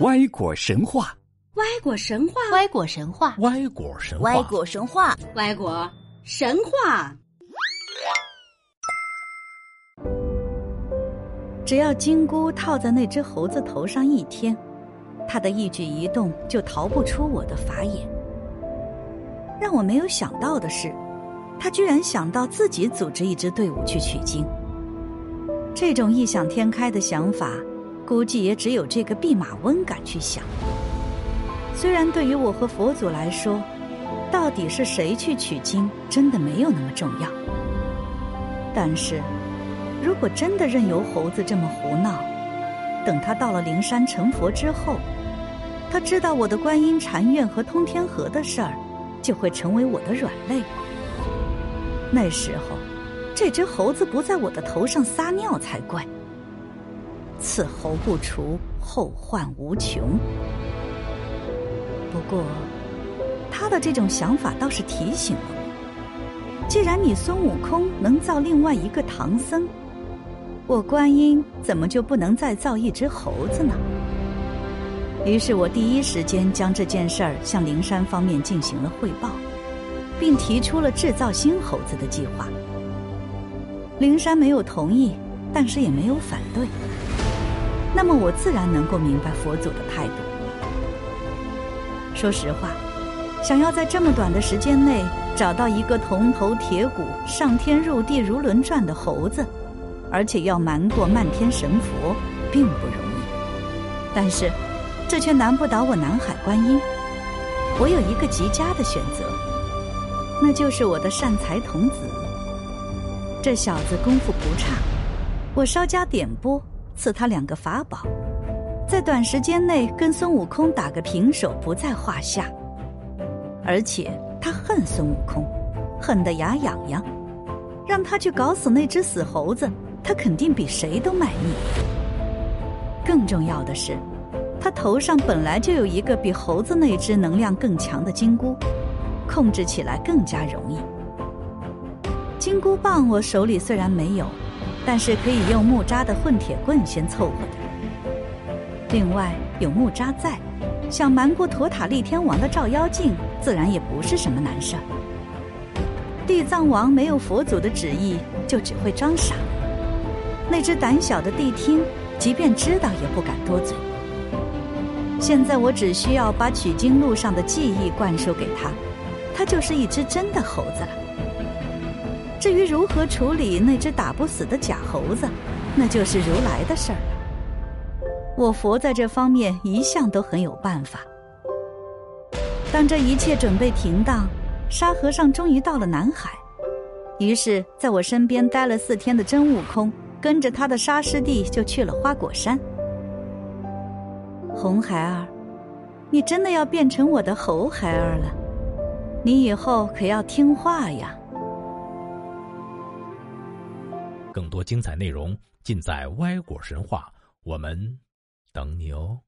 歪果神话，歪果神话，歪果神话，歪果神话，歪果神话，歪果神话。只要金箍套在那只猴子头上一天，它的一举一动就逃不出我的法眼。让我没有想到的是，他居然想到自己组织一支队伍去取经。这种异想天开的想法。估计也只有这个弼马温敢去想。虽然对于我和佛祖来说，到底是谁去取经，真的没有那么重要。但是，如果真的任由猴子这么胡闹，等他到了灵山成佛之后，他知道我的观音禅院和通天河的事儿，就会成为我的软肋。那时候，这只猴子不在我的头上撒尿才怪。此猴不除，后患无穷。不过，他的这种想法倒是提醒了我：既然你孙悟空能造另外一个唐僧，我观音怎么就不能再造一只猴子呢？于是我第一时间将这件事儿向灵山方面进行了汇报，并提出了制造新猴子的计划。灵山没有同意，但是也没有反对。那么我自然能够明白佛祖的态度。说实话，想要在这么短的时间内找到一个铜头铁骨、上天入地如轮转的猴子，而且要瞒过漫天神佛，并不容易。但是，这却难不倒我南海观音。我有一个极佳的选择，那就是我的善财童子。这小子功夫不差，我稍加点拨。赐他两个法宝，在短时间内跟孙悟空打个平手不在话下。而且他恨孙悟空，恨得牙痒痒，让他去搞死那只死猴子，他肯定比谁都卖命。更重要的是，他头上本来就有一个比猴子那只能量更强的金箍，控制起来更加容易。金箍棒我手里虽然没有。但是可以用木扎的混铁棍先凑合的。另外有木扎在，想瞒过陀塔利天王的照妖镜，自然也不是什么难事儿。地藏王没有佛祖的旨意，就只会装傻。那只胆小的谛听，即便知道也不敢多嘴。现在我只需要把取经路上的记忆灌输给他，他就是一只真的猴子了。至于如何处理那只打不死的假猴子，那就是如来的事儿了。我佛在这方面一向都很有办法。当这一切准备停当，沙和尚终于到了南海。于是，在我身边待了四天的真悟空，跟着他的沙师弟就去了花果山。红孩儿，你真的要变成我的猴孩儿了？你以后可要听话呀！更多精彩内容尽在《歪果神话》，我们等你哦。